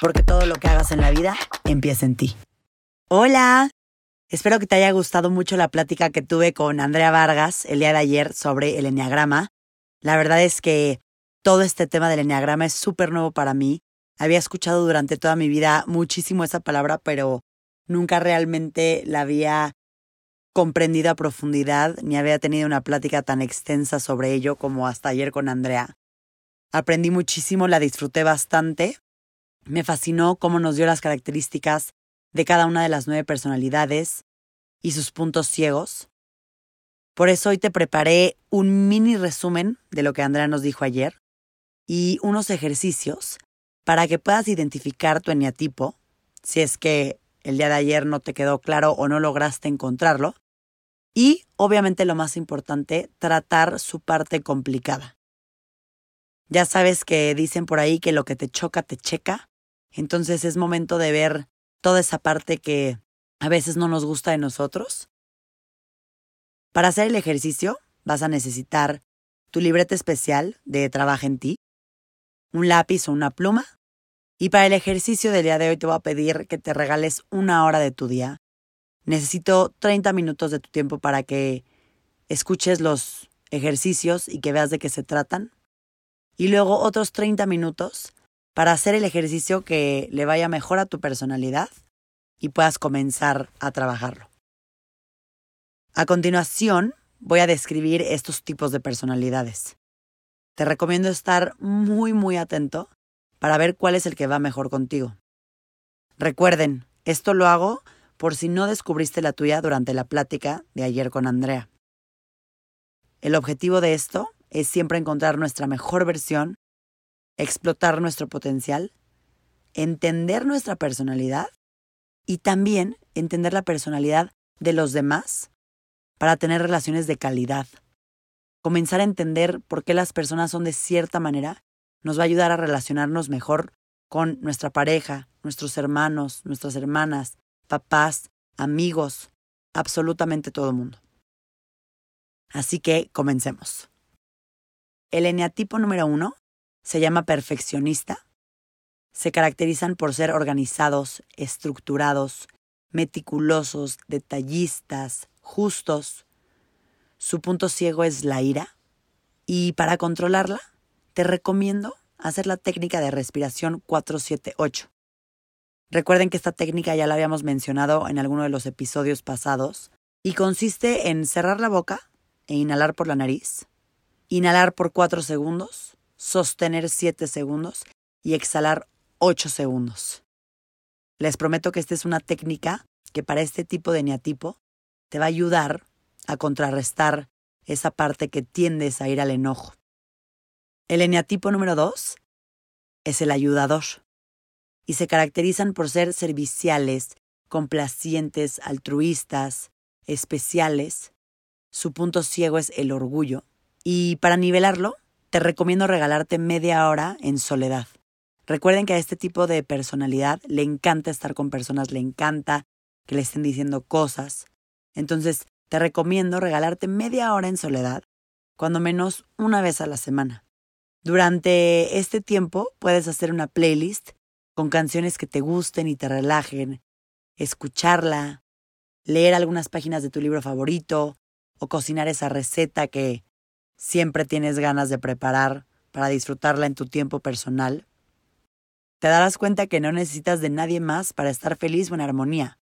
porque todo lo que hagas en la vida empieza en ti. Hola, espero que te haya gustado mucho la plática que tuve con Andrea Vargas el día de ayer sobre el enneagrama. La verdad es que todo este tema del enneagrama es súper nuevo para mí. Había escuchado durante toda mi vida muchísimo esa palabra, pero nunca realmente la había comprendido a profundidad ni había tenido una plática tan extensa sobre ello como hasta ayer con Andrea. Aprendí muchísimo, la disfruté bastante me fascinó cómo nos dio las características de cada una de las nueve personalidades y sus puntos ciegos. Por eso hoy te preparé un mini resumen de lo que Andrea nos dijo ayer y unos ejercicios para que puedas identificar tu eneatipo, si es que el día de ayer no te quedó claro o no lograste encontrarlo, y obviamente lo más importante, tratar su parte complicada. Ya sabes que dicen por ahí que lo que te choca te checa, entonces es momento de ver toda esa parte que a veces no nos gusta de nosotros. Para hacer el ejercicio vas a necesitar tu libreta especial de Trabaja en ti, un lápiz o una pluma. Y para el ejercicio del día de hoy te voy a pedir que te regales una hora de tu día. Necesito 30 minutos de tu tiempo para que escuches los ejercicios y que veas de qué se tratan. Y luego otros 30 minutos para hacer el ejercicio que le vaya mejor a tu personalidad y puedas comenzar a trabajarlo. A continuación, voy a describir estos tipos de personalidades. Te recomiendo estar muy, muy atento para ver cuál es el que va mejor contigo. Recuerden, esto lo hago por si no descubriste la tuya durante la plática de ayer con Andrea. El objetivo de esto es siempre encontrar nuestra mejor versión explotar nuestro potencial, entender nuestra personalidad y también entender la personalidad de los demás para tener relaciones de calidad. Comenzar a entender por qué las personas son de cierta manera nos va a ayudar a relacionarnos mejor con nuestra pareja, nuestros hermanos, nuestras hermanas, papás, amigos, absolutamente todo el mundo. Así que comencemos. El eneatipo número uno se llama perfeccionista. Se caracterizan por ser organizados, estructurados, meticulosos, detallistas, justos. Su punto ciego es la ira. Y para controlarla, te recomiendo hacer la técnica de respiración 478. Recuerden que esta técnica ya la habíamos mencionado en alguno de los episodios pasados y consiste en cerrar la boca e inhalar por la nariz, inhalar por 4 segundos, sostener 7 segundos y exhalar 8 segundos. Les prometo que esta es una técnica que para este tipo de eneatipo te va a ayudar a contrarrestar esa parte que tiendes a ir al enojo. El eneatipo número 2 es el ayudador y se caracterizan por ser serviciales, complacientes, altruistas, especiales. Su punto ciego es el orgullo y para nivelarlo te recomiendo regalarte media hora en soledad. Recuerden que a este tipo de personalidad le encanta estar con personas, le encanta que le estén diciendo cosas. Entonces, te recomiendo regalarte media hora en soledad, cuando menos una vez a la semana. Durante este tiempo puedes hacer una playlist con canciones que te gusten y te relajen, escucharla, leer algunas páginas de tu libro favorito o cocinar esa receta que siempre tienes ganas de preparar para disfrutarla en tu tiempo personal, te darás cuenta que no necesitas de nadie más para estar feliz o en armonía.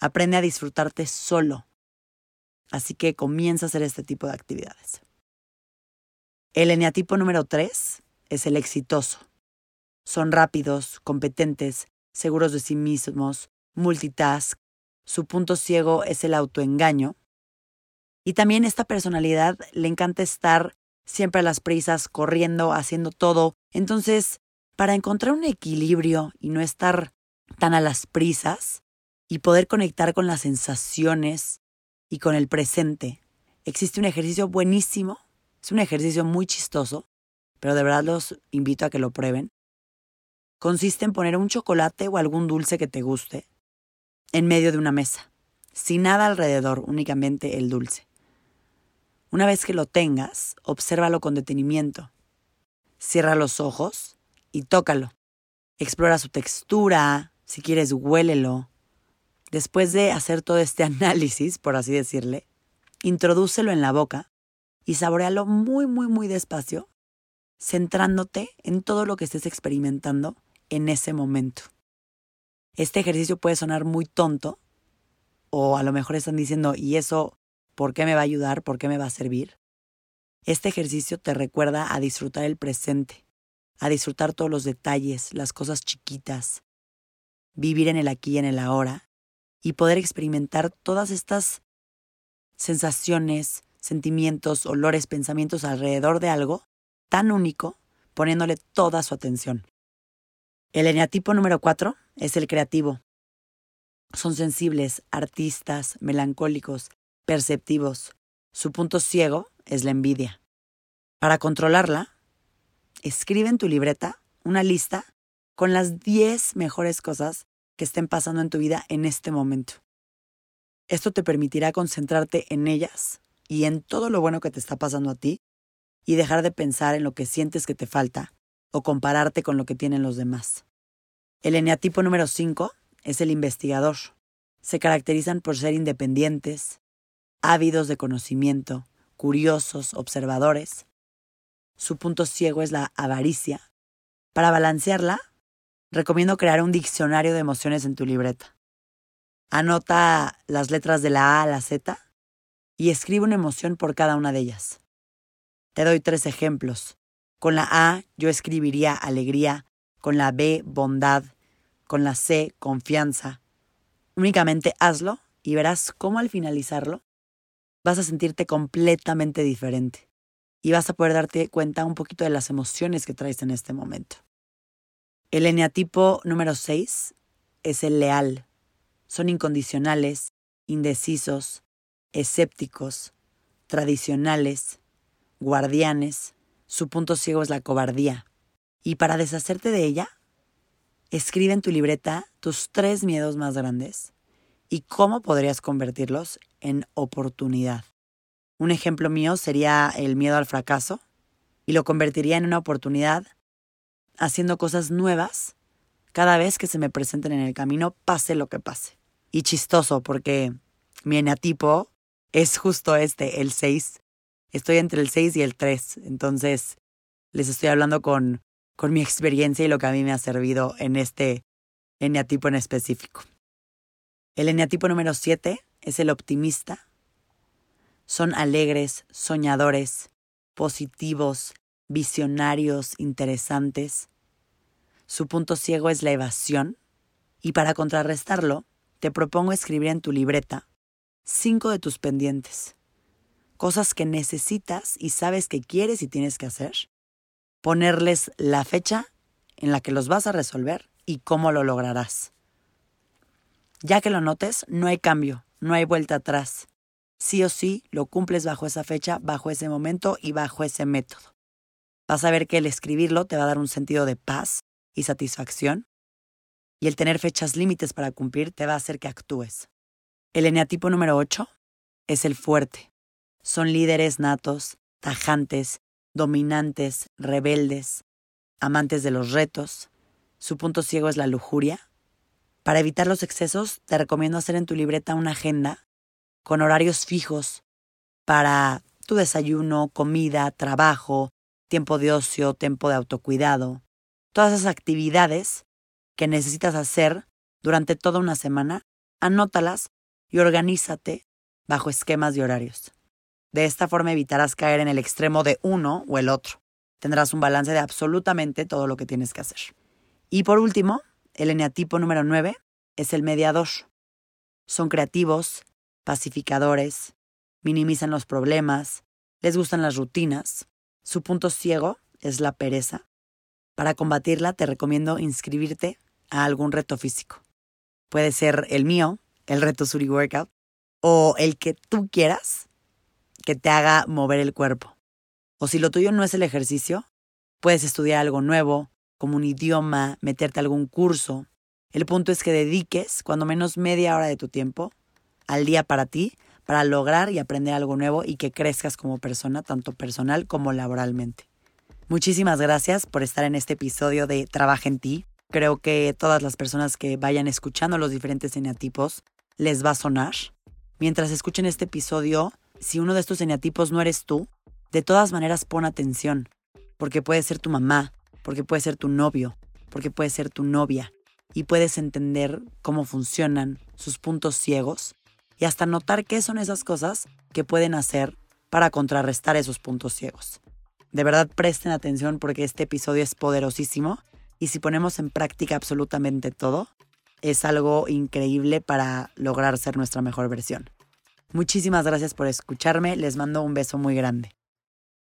Aprende a disfrutarte solo. Así que comienza a hacer este tipo de actividades. El eneatipo número 3 es el exitoso. Son rápidos, competentes, seguros de sí mismos, multitask. Su punto ciego es el autoengaño y también esta personalidad le encanta estar siempre a las prisas, corriendo, haciendo todo. Entonces, para encontrar un equilibrio y no estar tan a las prisas y poder conectar con las sensaciones y con el presente. Existe un ejercicio buenísimo, es un ejercicio muy chistoso, pero de verdad los invito a que lo prueben. Consiste en poner un chocolate o algún dulce que te guste en medio de una mesa, sin nada alrededor, únicamente el dulce. Una vez que lo tengas, obsérvalo con detenimiento. Cierra los ojos y tócalo. Explora su textura, si quieres huélelo. Después de hacer todo este análisis, por así decirle, introdúcelo en la boca y saborealo muy, muy, muy despacio, centrándote en todo lo que estés experimentando en ese momento. Este ejercicio puede sonar muy tonto, o a lo mejor están diciendo, ¿y eso por qué me va a ayudar? ¿Por qué me va a servir? Este ejercicio te recuerda a disfrutar el presente, a disfrutar todos los detalles, las cosas chiquitas, vivir en el aquí y en el ahora y poder experimentar todas estas sensaciones, sentimientos, olores, pensamientos alrededor de algo tan único, poniéndole toda su atención. El eneatipo número cuatro es el creativo. Son sensibles, artistas, melancólicos, perceptivos. Su punto ciego es la envidia. Para controlarla, escribe en tu libreta una lista con las 10 mejores cosas que estén pasando en tu vida en este momento. Esto te permitirá concentrarte en ellas y en todo lo bueno que te está pasando a ti y dejar de pensar en lo que sientes que te falta o compararte con lo que tienen los demás. El eneatipo número 5 es el investigador. Se caracterizan por ser independientes, ávidos de conocimiento, curiosos, observadores. Su punto ciego es la avaricia. Para balancearla, recomiendo crear un diccionario de emociones en tu libreta. Anota las letras de la A a la Z y escribe una emoción por cada una de ellas. Te doy tres ejemplos. Con la A yo escribiría alegría, con la B bondad, con la C confianza. Únicamente hazlo y verás cómo al finalizarlo vas a sentirte completamente diferente y vas a poder darte cuenta un poquito de las emociones que traes en este momento. El eneatipo número 6 es el leal. Son incondicionales, indecisos, escépticos, tradicionales, guardianes. Su punto ciego es la cobardía. Y para deshacerte de ella, escribe en tu libreta tus tres miedos más grandes y cómo podrías convertirlos en oportunidad. Un ejemplo mío sería el miedo al fracaso y lo convertiría en una oportunidad haciendo cosas nuevas cada vez que se me presenten en el camino, pase lo que pase. Y chistoso porque mi enatipo es justo este, el 6. Estoy entre el 6 y el 3, entonces les estoy hablando con, con mi experiencia y lo que a mí me ha servido en este eneatipo en específico. El eneatipo número 7 es el optimista. Son alegres, soñadores, positivos, visionarios, interesantes. Su punto ciego es la evasión. Y para contrarrestarlo, te propongo escribir en tu libreta cinco de tus pendientes. Cosas que necesitas y sabes que quieres y tienes que hacer. Ponerles la fecha en la que los vas a resolver y cómo lo lograrás. Ya que lo notes, no hay cambio, no hay vuelta atrás. Sí o sí lo cumples bajo esa fecha, bajo ese momento y bajo ese método. Vas a ver que el escribirlo te va a dar un sentido de paz y satisfacción, y el tener fechas límites para cumplir te va a hacer que actúes. El eneatipo número 8 es el fuerte. Son líderes natos, tajantes, dominantes, rebeldes, amantes de los retos. Su punto ciego es la lujuria. Para evitar los excesos, te recomiendo hacer en tu libreta una agenda con horarios fijos para tu desayuno, comida, trabajo, tiempo de ocio, tiempo de autocuidado. Todas esas actividades que necesitas hacer durante toda una semana, anótalas y organízate bajo esquemas de horarios. De esta forma evitarás caer en el extremo de uno o el otro. Tendrás un balance de absolutamente todo lo que tienes que hacer. Y por último, el eneatipo número 9 es el mediador. Son creativos, pacificadores, minimizan los problemas, les gustan las rutinas. Su punto ciego es la pereza. Para combatirla te recomiendo inscribirte a algún reto físico. Puede ser el mío, el reto Suri Workout, o el que tú quieras que te haga mover el cuerpo. O si lo tuyo no es el ejercicio, puedes estudiar algo nuevo, como un idioma, meterte a algún curso. El punto es que dediques cuando menos media hora de tu tiempo al día para ti, para lograr y aprender algo nuevo y que crezcas como persona, tanto personal como laboralmente. Muchísimas gracias por estar en este episodio de Trabaja en ti. Creo que todas las personas que vayan escuchando los diferentes eneatipos les va a sonar. Mientras escuchen este episodio, si uno de estos eneatipos no eres tú, de todas maneras pon atención, porque puede ser tu mamá, porque puede ser tu novio, porque puede ser tu novia, y puedes entender cómo funcionan sus puntos ciegos y hasta notar qué son esas cosas que pueden hacer para contrarrestar esos puntos ciegos. De verdad presten atención porque este episodio es poderosísimo y si ponemos en práctica absolutamente todo, es algo increíble para lograr ser nuestra mejor versión. Muchísimas gracias por escucharme, les mando un beso muy grande.